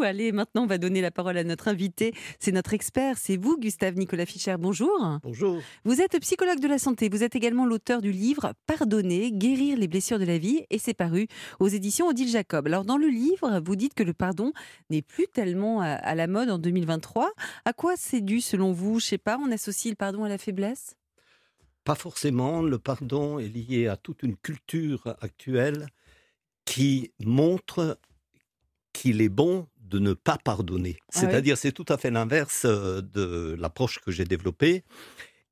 Allez, maintenant, on va donner la parole à notre invité. C'est notre expert, c'est vous, Gustave Nicolas Fischer. Bonjour. Bonjour. Vous êtes psychologue de la santé. Vous êtes également l'auteur du livre Pardonner, guérir les blessures de la vie. Et c'est paru aux éditions Odile Jacob. Alors, dans le livre, vous dites que le pardon n'est plus tellement à la mode en 2023. À quoi c'est dû, selon vous? Je sais pas, on associe le pardon à la faiblesse? Pas forcément. Le pardon est lié à toute une culture actuelle qui montre qu'il est bon de ne pas pardonner. Ah C'est-à-dire, c'est tout à fait l'inverse euh, de l'approche que j'ai développée.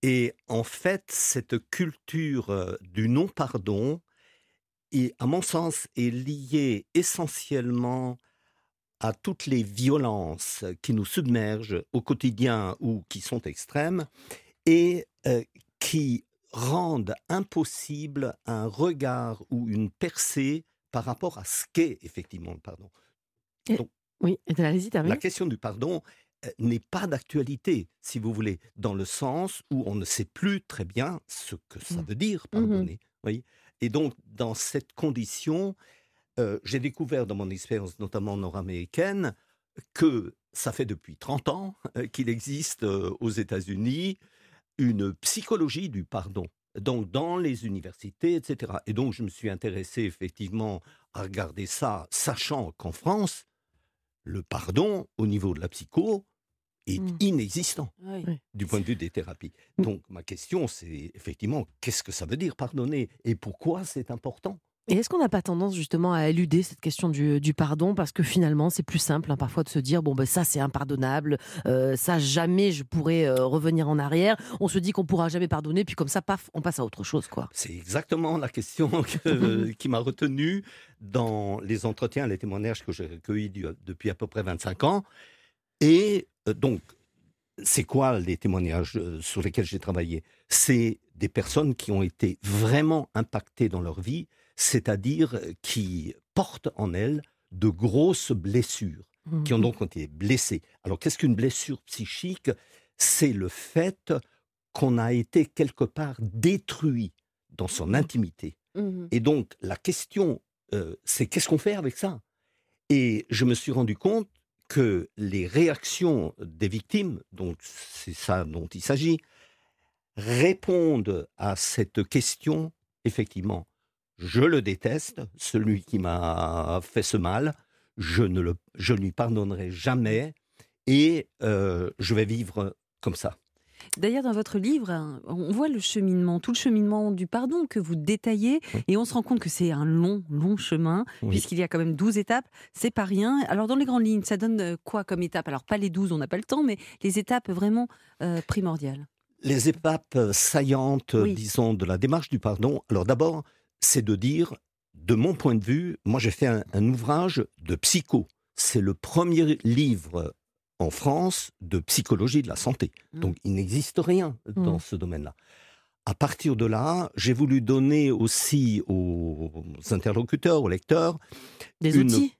Et en fait, cette culture euh, du non-pardon, à mon sens, est liée essentiellement à toutes les violences qui nous submergent au quotidien ou qui sont extrêmes et euh, qui rendent impossible un regard ou une percée par rapport à ce qu'est effectivement le pardon. Oui, La question du pardon euh, n'est pas d'actualité, si vous voulez, dans le sens où on ne sait plus très bien ce que ça mmh. veut dire mmh pardonner. Et donc, dans cette condition, euh, j'ai découvert dans mon expérience, notamment nord-américaine, que ça fait depuis 30 ans euh, qu'il existe aux États-Unis une psychologie du pardon. Donc, dans les universités, etc. Et donc, je me suis intéressé effectivement à regarder ça, sachant qu'en France, le pardon au niveau de la psycho est mmh. inexistant du point de vue des thérapies. Mmh. Donc ma question, c'est effectivement, qu'est-ce que ça veut dire pardonner et pourquoi c'est important? Et est-ce qu'on n'a pas tendance justement à éluder cette question du, pardon? Parce que finalement c'est plus simple hein, parfois de se dire bon ben ça c'est impardonnable, euh, ça jamais je pourrais euh, revenir en arrière. On se dit qu'on pourra jamais pardonner puis comme ça paf on passe à autre chose quoi. C'est exactement la question qui m'a retenu dans les entretiens, les témoignages que j'ai recueillis depuis à peu près 25 ans. Et euh, donc c'est quoi les témoignages sur lesquels j'ai travaillé? C'est des personnes qui ont été vraiment impactées dans leur vie c'est-à-dire qui portent en elles de grosses blessures, qui ont mmh donc été blessées. Alors qu'est-ce qu'une blessure psychique? C'est le fait qu'on a été quelque part détruit dans son mmh intimité. Mmh Et donc la question, euh, c'est qu'est-ce qu'on fait avec ça? Et je me suis rendu compte que les réactions des victimes, donc c'est ça dont il s'agit, répondent à cette question effectivement je le déteste, celui qui m'a fait ce mal, je ne le, je lui pardonnerai jamais et euh, je vais vivre comme ça. D'ailleurs, dans votre livre, on voit le cheminement, tout le cheminement du pardon que vous détaillez, et on se rend compte que c'est un long, long chemin, puisqu'il y a quand même 12 étapes, c'est pas rien. Alors, dans les grandes lignes, ça donne euh, quoi comme étape? Alors, pas les 12, on n'a pas le temps, mais les étapes vraiment euh, primordiales. Les étapes saillantes, disons, de la démarche du pardon. Alors, d'abord, c'est de dire, de mon point de vue, moi j'ai fait un, ouvrage de psycho. C'est le premier livre en France de psychologie de la santé. Mmh. Donc il n'existe rien dans mmh. ce domaine-là. À partir de là, j'ai voulu donner aussi aux interlocuteurs, aux lecteurs, des outils.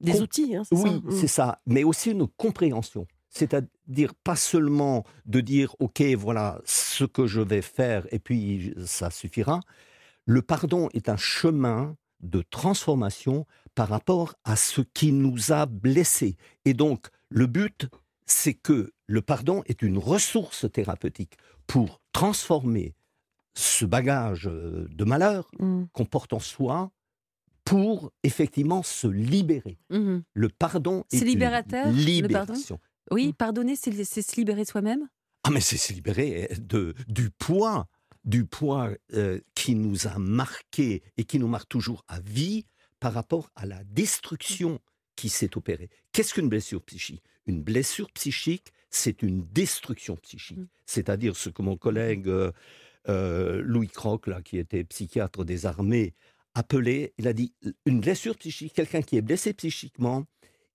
Des outils, hein, Oui, mmh. c'est ça. Mais aussi une compréhension. C'est-à-dire pas seulement de dire, OK, voilà ce que je vais faire et puis ça suffira, le pardon est un chemin de transformation par rapport à ce qui nous a blessés. Et donc, le but, c'est que le pardon est une ressource thérapeutique pour transformer ce bagage euh, de malheur mmh. qu'on porte en soi pour effectivement se libérer. Mmh le pardon est, libérateur, une libération. oui, mmh. pardonner, c'est se libérer soi-même? Ah, mais c'est se libérer de, du poids du poids euh, qui nous a marqué et qui nous marque toujours à vie par rapport à la destruction qui s'est opérée. Qu'est-ce qu'une blessure psychique? Une blessure psychique, c'est une destruction psychique. Mmh. C'est-à-dire ce que mon collègue euh, euh, Louis Croc, là, qui était psychiatre des armées, appelait, il a dit, une blessure psychique, quelqu'un qui est blessé psychiquement,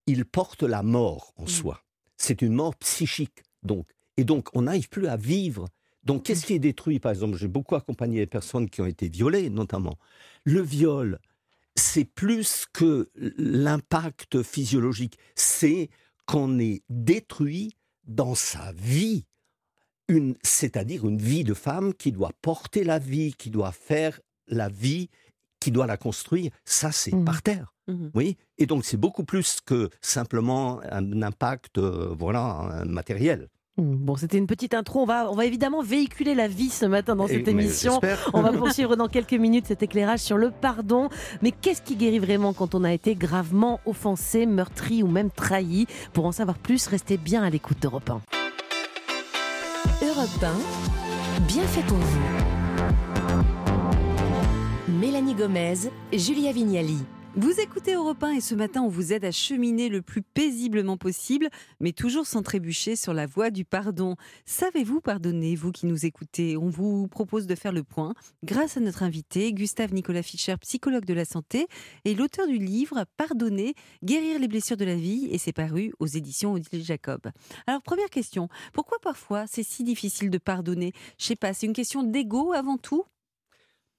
il porte la mort en mmh. soi. C'est une mort psychique. Donc, et donc, on n'arrive plus à vivre donc, qu'est-ce qui est détruit Par exemple, j'ai beaucoup accompagné les personnes qui ont été violées, notamment. Le viol, c'est plus que l'impact physiologique, c'est qu'on est détruit dans sa vie, c'est-à-dire une vie de femme qui doit porter la vie, qui doit faire la vie, qui doit la construire, ça c'est Mhm. par terre. Mhm. Oui, et donc c'est beaucoup plus que simplement un impact euh, voilà, matériel. Hmm, Bon, c'était une petite intro. On va, on va évidemment véhiculer la vie ce matin dans cette Et- émission. On va poursuivre dans quelques minutes cet éclairage sur le pardon. Mais qu'est-ce qui guérit vraiment quand on a été gravement offensé, meurtri ou même trahi? Pour en savoir plus, restez bien à l'écoute d'Europe 1. Europe 1, bien fait pour vous. Mélanie Gomez, Julia Vignali. Vous écoutez Europe 1 et ce matin, on vous aide à cheminer le plus paisiblement possible, mais toujours sans trébucher sur la voie du pardon. Savez-vous pardonner, vous qui nous écoutez On vous propose de faire le point grâce à notre invité, Gustave Nicolas Fischer, psychologue de la santé et l'auteur du livre Pardonner, guérir les blessures de la vie, et c'est paru aux éditions Odile Jacob. Alors, première question, pourquoi parfois c'est si difficile de pardonner? Je sais pas, c'est une question d'ego avant tout?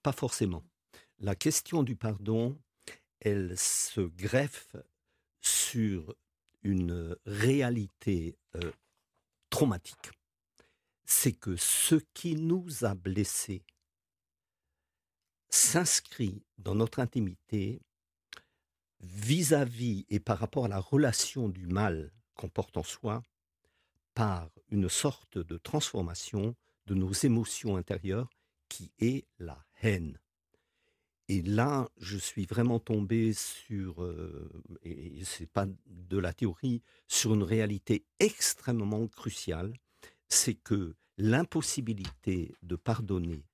Pas forcément. La question du pardon, elle se greffe sur une réalité euh, traumatique. C'est que ce qui nous a blessés s'inscrit dans notre intimité vis-à-vis et par rapport à la relation du mal qu'on porte en soi par une sorte de transformation de nos émotions intérieures qui est la haine. Et là, je suis vraiment tombé sur, euh, et c'est pas de la théorie, sur une réalité extrêmement cruciale, c'est que l'impossibilité de pardonner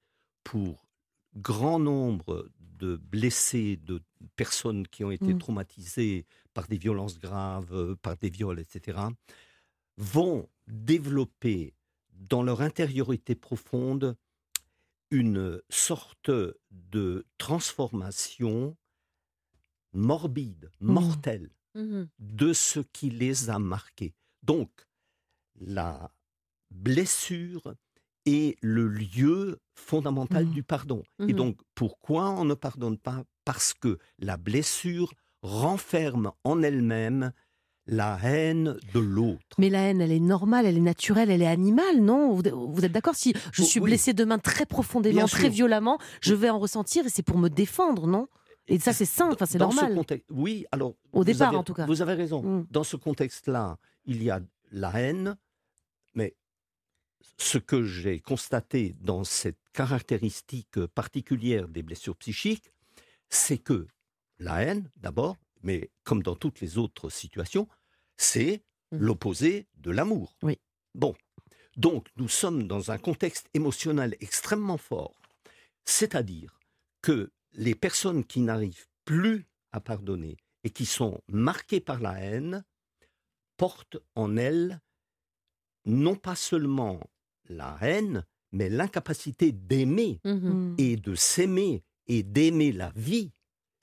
pour grand nombre de blessés, de personnes qui ont été Mm. traumatisées par des violences graves, euh, par des viols, etc., vont développer dans leur intériorité profonde une sorte de transformation morbide, Mhm. mortelle de ce qui les a marqués. Donc, la blessure est le lieu fondamental Mhm. du pardon. Et donc, pourquoi on ne pardonne pas? Parce que la blessure renferme en elle-même la haine de l'autre. Mais la haine, elle est normale, elle est naturelle, elle est animale, non? Vous, êtes d'accord? Si je Oh, suis oui. blessé demain très profondément, très violemment, je vais en ressentir et c'est pour me défendre, non? Et ça, c'est sain, enfin, c'est ce normal. contexte- oui, alors. Au départ, avez- en tout cas. Vous avez raison. Mm. Dans ce contexte-là, il y a la haine, mais ce que j'ai constaté dans cette caractéristique particulière des blessures psychiques, c'est que la haine, d'abord, mais comme dans toutes les autres situations, c'est Mm. l'opposé de l'amour. Oui. Bon. Donc, nous sommes dans un contexte émotionnel extrêmement fort. C'est-à-dire que les personnes qui n'arrivent plus à pardonner et qui sont marquées par la haine portent en elles non pas seulement la haine, mais l'incapacité d'aimer Mm. et de s'aimer et d'aimer la vie.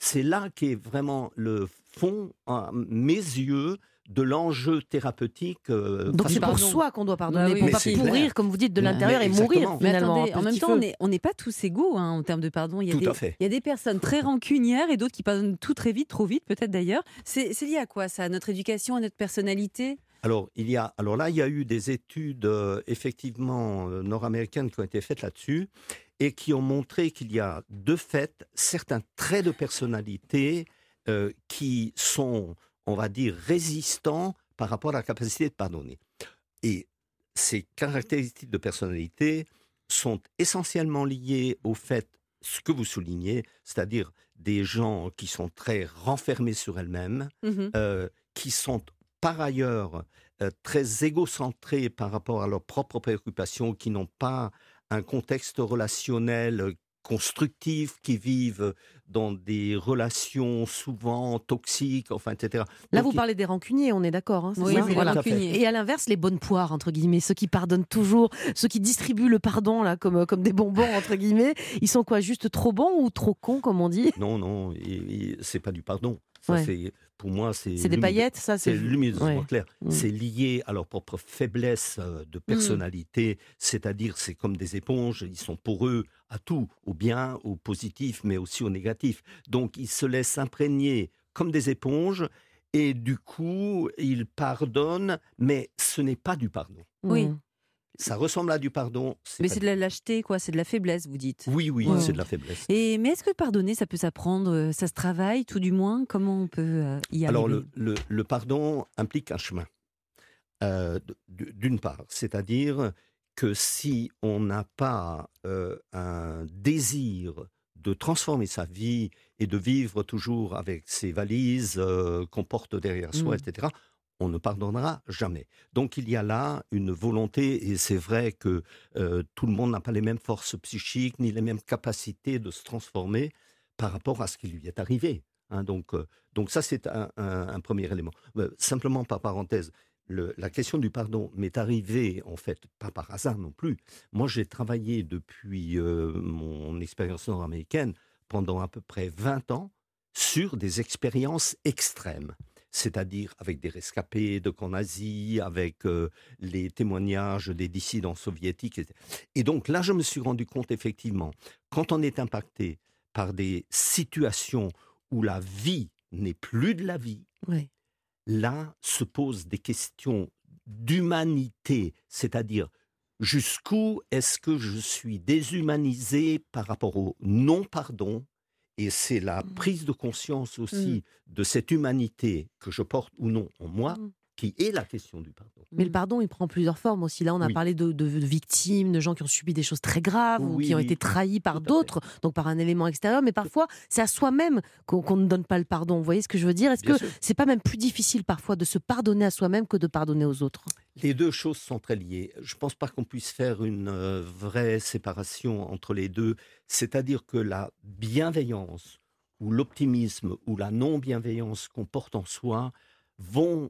C'est là qu'est vraiment le fond, à mes yeux, de l'enjeu thérapeutique. euh, Donc c'est pour pardon. soi qu'on doit pardonner, Bah oui, pour mais pas c'est pourrir, clair. comme vous dites, de l'intérieur et mourir. Mais attendez, en même temps, feu. on n'est pas tous égaux hein, en termes de pardon. Il y, a Tout des, à fait. il y a des personnes très rancunières et d'autres qui pardonnent tout très vite, trop vite peut-être d'ailleurs. C'est c'est lié à quoi ça À notre éducation, à notre personnalité? Alors, il y a, alors là, il y a eu des études euh, effectivement euh, nord-américaines qui ont été faites là-dessus et qui ont montré qu'il y a de fait certains traits de personnalité euh, qui sont, on va dire, résistants par rapport à la capacité de pardonner. Et ces caractéristiques de personnalité sont essentiellement liées au fait, ce que vous soulignez, c'est-à-dire des gens qui sont très renfermés sur elles-mêmes, Mhm. euh, qui sont par ailleurs euh, très égocentrés par rapport à leurs propres préoccupations, qui n'ont pas un contexte relationnel euh, constructif, qui vivent dans des relations souvent toxiques, enfin, etc. Là, Donc, vous il- parlez des rancuniers, on est d'accord. hein, Oui, Voilà. Et à l'inverse, les bonnes poires, entre guillemets, ceux qui pardonnent toujours, ceux qui distribuent le pardon là, comme, comme des bonbons, entre guillemets, ils sont quoi Juste trop bons ou trop cons, comme on dit? Non, non, c'est pas du pardon. Ça, Ouais. c'est, pour moi, c'est. C'est des paillettes, ça C'est luminousement Ouais. clair. Mm. C'est lié à leur propre faiblesse euh, de personnalité, c'est-à-dire c'est comme des éponges, ils sont poreux à tout, au bien, au positif, mais aussi au négatif. Donc ils se laissent imprégner comme des éponges et du coup ils pardonnent, mais ce n'est pas du pardon. Oui. Mm. Ça ressemble à du pardon. Mais c'est de la lâcheté, quoi. C'est de la faiblesse, vous dites. Oui, oui, c'est de la faiblesse. Et mais est-ce que pardonner, ça peut s'apprendre euh, Ça se travaille, tout du moins? Comment on peut euh, y Alors, arriver? le, le- le pardon implique un chemin. Euh, D'une part, c'est-à-dire que si on n'a pas euh, un désir de transformer sa vie et de vivre toujours avec ses valises euh, qu'on porte derrière soi, Mm. etc., on ne pardonnera jamais. Donc il y a là une volonté, et c'est vrai que euh, tout le monde n'a pas les mêmes forces psychiques ni les mêmes capacités de se transformer par rapport à ce qui lui est arrivé. hein. donc, euh, donc ça, c'est un, premier élément. Euh, simplement par parenthèse, la question du pardon m'est arrivée, en fait, pas par hasard non plus. Moi, j'ai travaillé depuis mon expérience nord-américaine pendant à peu près 20 ans sur des expériences extrêmes. C'est-à-dire avec des rescapés de camps nazis, avec euh, les témoignages des dissidents soviétiques. etc. Et donc là, je me suis rendu compte, effectivement, quand on est impacté par des situations où la vie n'est plus de la vie, là se posent des questions d'humanité, c'est-à-dire jusqu'où est-ce que je suis déshumanisé par rapport au non-pardon et c'est la Mmh. prise de conscience aussi de cette humanité que je porte ou non en moi Mmh. Qui est la question du pardon. Mais le pardon, il prend plusieurs formes aussi. Là, on a Oui. parlé de, de- de victimes, de gens qui ont subi des choses très graves ou qui ont été trahis par d'autres, donc par un élément extérieur. Mais parfois, c'est à soi-même qu'on ne donne pas le pardon. Vous voyez ce que je veux dire? Est-ce que c'est pas même plus difficile parfois de se pardonner à soi-même que de pardonner aux autres? Les deux choses sont très liées. Je ne pense pas qu'on puisse faire une euh, vraie séparation entre les deux. C'est-à-dire que la bienveillance ou l'optimisme ou la non-bienveillance qu'on porte en soi vont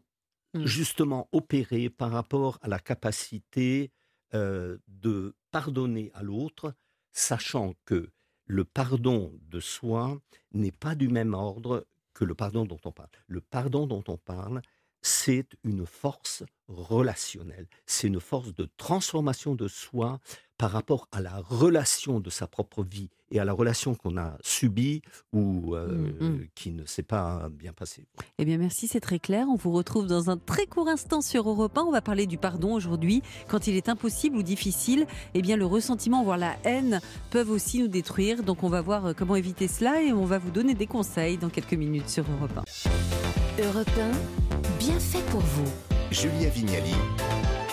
Mm. justement opérer par rapport à la capacité euh, de pardonner à l'autre, sachant que le pardon de soi n'est pas du même ordre que le pardon dont on parle. Le pardon dont on parle, c'est une force relationnelle, c'est une force de transformation de soi par rapport à la relation de sa propre vie et à la relation qu'on a subie ou euh, Mm, mm. qui ne s'est pas bien passée. Eh bien, merci, c'est très clair. On vous retrouve dans un très court instant sur Europe 1. On va parler du pardon aujourd'hui. Quand il est impossible ou difficile, eh bien, le ressentiment, voire la haine, peuvent aussi nous détruire. Donc, on va voir euh, comment éviter cela et on va vous donner des conseils dans quelques minutes sur Europe 1. Europe 1, bien fait pour vous. Julia Vignali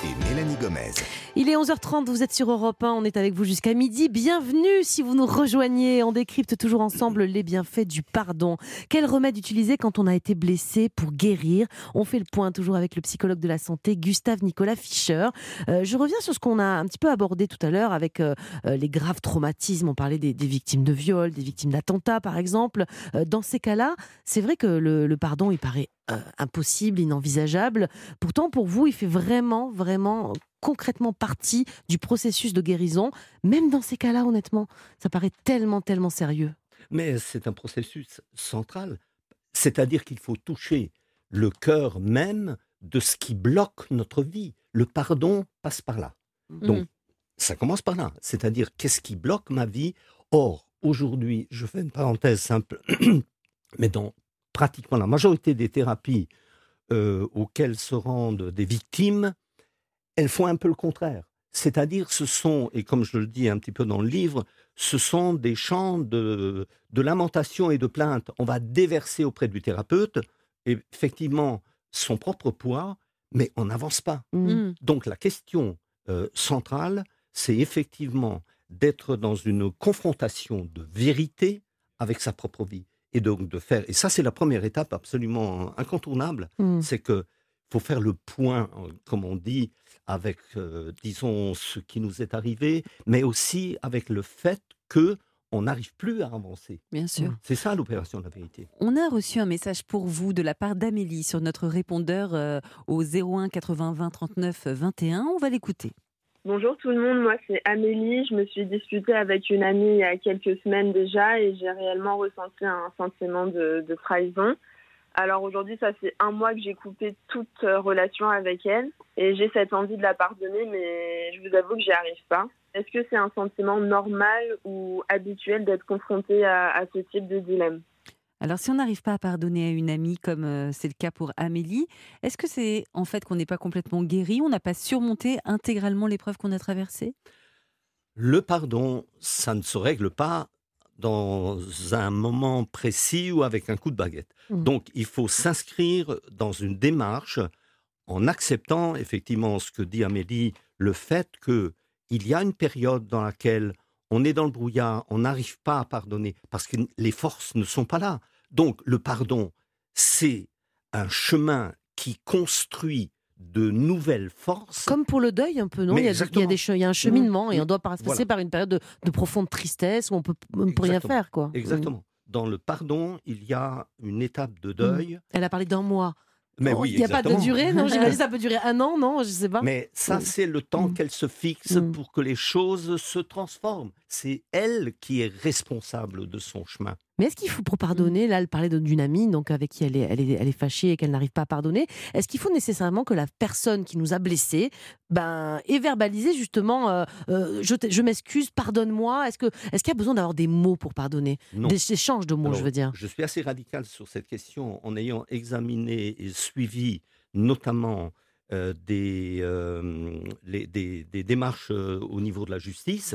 et Mélanie Gomez. Il est 11h30, vous êtes sur Europe 1, on est avec vous jusqu'à midi. Bienvenue si vous nous rejoignez. On décrypte toujours ensemble les bienfaits du pardon. Quel remède utiliser quand on a été blessé pour guérir? On fait le point toujours avec le psychologue de la santé, Gustave Nicolas Fischer. Euh, je reviens sur ce qu'on a un petit peu abordé tout à l'heure avec euh, euh, les graves traumatismes. On parlait des, des victimes de viol, des victimes d'attentats par exemple. Euh, dans ces cas-là, c'est vrai que le, le pardon, il paraît euh, impossible, inenvisageable. Pourtant, pour vous, il fait vraiment, vraiment concrètement partie du processus de guérison. Même dans ces cas-là, honnêtement, ça paraît tellement, tellement sérieux. Mais c'est un processus central, c'est-à-dire qu'il faut toucher le cœur même de ce qui bloque notre vie. Le pardon passe par là. Donc, Mm. ça commence par là, c'est-à-dire qu'est-ce qui bloque ma vie? Or, aujourd'hui, je fais une parenthèse simple, mais dans pratiquement la majorité des thérapies euh, auxquelles se rendent des victimes, elles font un peu le contraire. C'est-à-dire, ce sont, et comme je le dis un petit peu dans le livre, ce sont des chants de, de lamentation et de plainte. On va déverser auprès du thérapeute, effectivement, son propre poids, mais on n'avance pas. Mm. Mm. Donc la question euh, centrale, c'est effectivement d'être dans une confrontation de vérité avec sa propre vie. Et donc de faire, et ça c'est la première étape absolument incontournable, Mm. c'est que faut faire le point, euh, comme on dit, avec, euh, disons, ce qui nous est arrivé, mais aussi avec le fait que on n'arrive plus à avancer. Bien sûr. C'est ça l'opération de la vérité. On a reçu un message pour vous de la part d'Amélie sur notre répondeur euh, au 01 80 20 39 21. On va l'écouter. Bonjour tout le monde, moi c'est Amélie. Je me suis disputée avec une amie il y a quelques semaines déjà et j'ai réellement ressenti un sentiment de, trahison. Alors aujourd'hui, ça fait un mois que j'ai coupé toute euh, relation avec elle et j'ai cette envie de la pardonner, mais je vous avoue que j'y arrive pas. Est-ce que c'est un sentiment normal ou habituel d'être confronté à ce type de dilemme? Alors, si on n'arrive pas à pardonner à une amie, comme euh, c'est le cas pour Amélie, est-ce que c'est en fait qu'on n'est pas complètement guéri, on n'a pas surmonté intégralement l'épreuve qu'on a traversée? Le pardon, ça ne se règle pas dans un moment précis ou avec un coup de baguette. Mhm. Donc, il faut s'inscrire dans une démarche en acceptant effectivement ce que dit Amélie, le fait que il y a une période dans laquelle on est dans le brouillard, on n'arrive pas à pardonner parce que les forces ne sont pas là. Donc, le pardon, c'est un chemin qui construit de nouvelles forces. Comme pour le deuil, un peu, non? Il y, a, il, y a exactement. des che- il y a un cheminement et Mmh. on doit passer Voilà. par une période de, de profonde tristesse où on peut, rien faire. quoi. Exactement. Dans le pardon, il y a une étape Mmh. de deuil. Elle a parlé d'un mois. Mais Oh, oui, il n'y a pas de durée, non J'imagine ça peut durer un an, non Je sais pas. Mais ça, c'est le temps Mm. qu'elle se fixe Mm. pour que les choses se transforment. C'est elle qui est responsable de son chemin. Mais est-ce qu'il faut, pour pardonner, là, elle parlait d'une amie donc avec qui elle est, elle est, elle est fâchée et qu'elle n'arrive pas à pardonner, est-ce qu'il faut nécessairement que la personne qui nous a blessés ben, ait verbalisé justement euh, euh, je, m'excuse, pardonne-moi? Est-ce qu'il est qu'il y a besoin d'avoir des mots pour pardonner? Non. Des échanges de mots, Alors, je veux dire. Je suis assez radical sur cette question en ayant examiné et suivi notamment euh, des, les- des, des démarches au niveau de la justice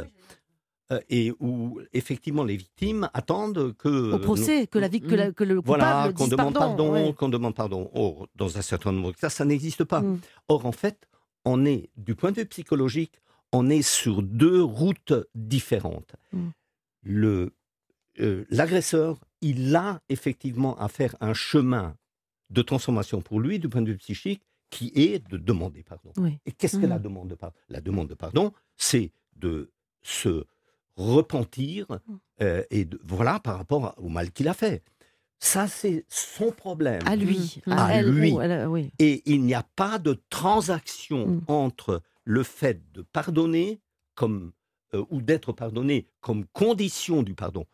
et où effectivement les victimes attendent que... Au procès, que, la, que, la- que le coupable Voilà, qu'on demande pardon. pardon, ouais. qu'on demande pardon. Or, dans un certain nombre de cas, ça n'existe pas. Mm. Or, en fait, on est, du point de vue psychologique, on est sur deux routes différentes. Mm. Le, euh, l'agresseur, il a effectivement à faire un chemin de transformation pour lui, du point de vue psychique, qui est de demander pardon. Oui. Et qu'est-ce que la demande de pardon La demande de pardon, c'est de se repentir euh, et de, voilà par rapport au mal qu'il a fait. Ça, c'est son problème. À lui. Mm. À, À elle, lui. ou elle, oui. Et il n'y a pas de transaction Mm. entre le fait de pardonner comme, euh, ou d'être pardonné comme condition du pardon.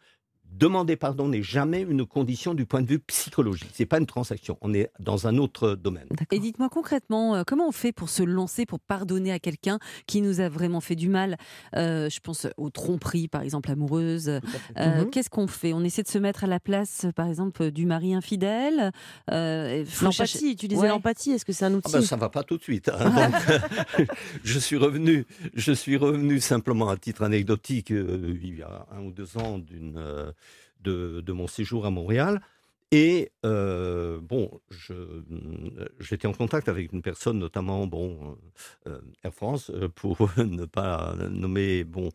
Demander pardon n'est jamais une condition du point de vue psychologique. C'est pas une transaction. On est dans un autre domaine. Et dites-moi concrètement, euh, comment on fait pour se lancer, pour pardonner à quelqu'un qui nous a vraiment fait du mal Euh, Je pense aux tromperies, par exemple, amoureuses. Euh, Mhm. Qu'est-ce qu'on fait? On essaie de se mettre à la place, par exemple, du mari infidèle Euh, L'empathie, tu disais Ouais. l'empathie, est-ce que c'est un Ah outil? ben, ça va pas tout de suite. hein. Donc, je suis revenu, je suis revenu simplement à titre anecdotique euh, il y a un ou deux ans d'une euh, de, mon séjour à Montréal. Et euh, bon, j'étais en contact avec une personne, notamment bon euh, Air France, euh, pour ne pas nommer bon,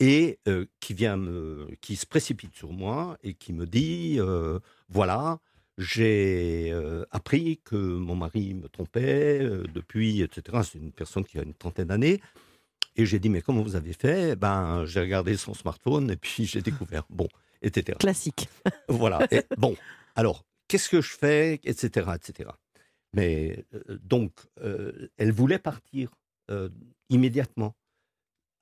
et euh, qui vient me, qui se précipite sur moi et qui me dit euh, voilà, j'ai euh, appris que mon mari me trompait euh, depuis, etc. C'est une personne qui a une trentaine d'années. Et j'ai dit, mais comment vous avez fait? Ben, j'ai regardé son smartphone et puis j'ai découvert. Bon, etc. Classique. Voilà. Et bon, alors, qu'est-ce que je fais, etc., etc. Mais euh, donc, euh, elle voulait partir euh, immédiatement.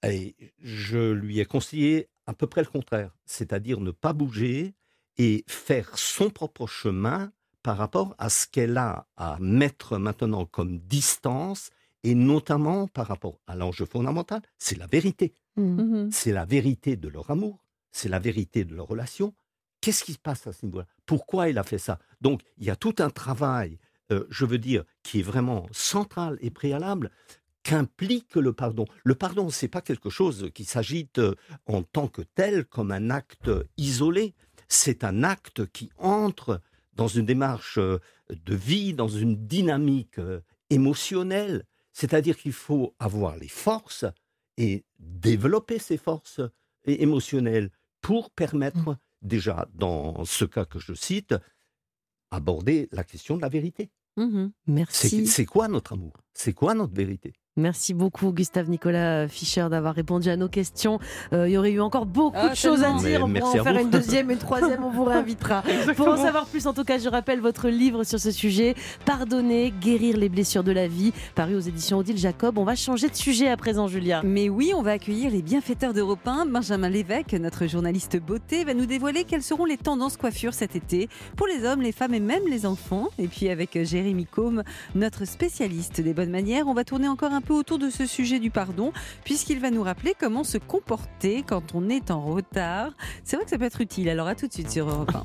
Et je lui ai conseillé à peu près le contraire, c'est-à-dire ne pas bouger et faire son propre chemin par rapport à ce qu'elle a à mettre maintenant comme distance, et notamment par rapport à l'enjeu fondamental, c'est la vérité Mm. Mhm. c'est la vérité de leur amour, c'est la vérité de leur relation. Qu'est-ce qui se passe à ce niveau-là? Pourquoi il a fait ça? Donc, il y a tout un travail, euh, je veux dire, qui est vraiment central et préalable, qu'implique le pardon. Le pardon, c'est pas quelque chose qui s'agite euh, en tant que tel comme un acte isolé. C'est un acte qui entre dans une démarche euh, de vie, dans une dynamique émotionnelle. C'est-à-dire qu'il faut avoir les forces et développer ces forces émotionnelles pour permettre, déjà dans ce cas que je cite, aborder la question de la vérité. C'est Merci. c'est quoi notre amour? C'est quoi notre vérité? Merci beaucoup, Gustave Nicolas Fischer, d'avoir répondu à nos questions. Euh, il y aurait eu encore beaucoup Ah, de choses à dire. Mais on pourra en faire vous. une deuxième, une troisième, on vous réinvitera. Pour en savoir plus, en tout cas, je rappelle votre livre sur ce sujet Pardonner, guérir les blessures de la vie, paru aux éditions Odile Jacob. On va changer de sujet à présent, Julia. Mais oui, on va accueillir les bienfaiteurs d'Europe 1. Benjamin Lévesque, notre journaliste beauté, va nous dévoiler quelles seront les tendances coiffure cet été pour les hommes, les femmes et même les enfants. Et puis avec Jérémy Combe, notre spécialiste des bonnes manières, on va tourner encore un peu autour de ce sujet du pardon, puisqu'il va nous rappeler comment se comporter quand on est en retard. C'est vrai que ça peut être utile. Alors à tout de suite sur Europe 1.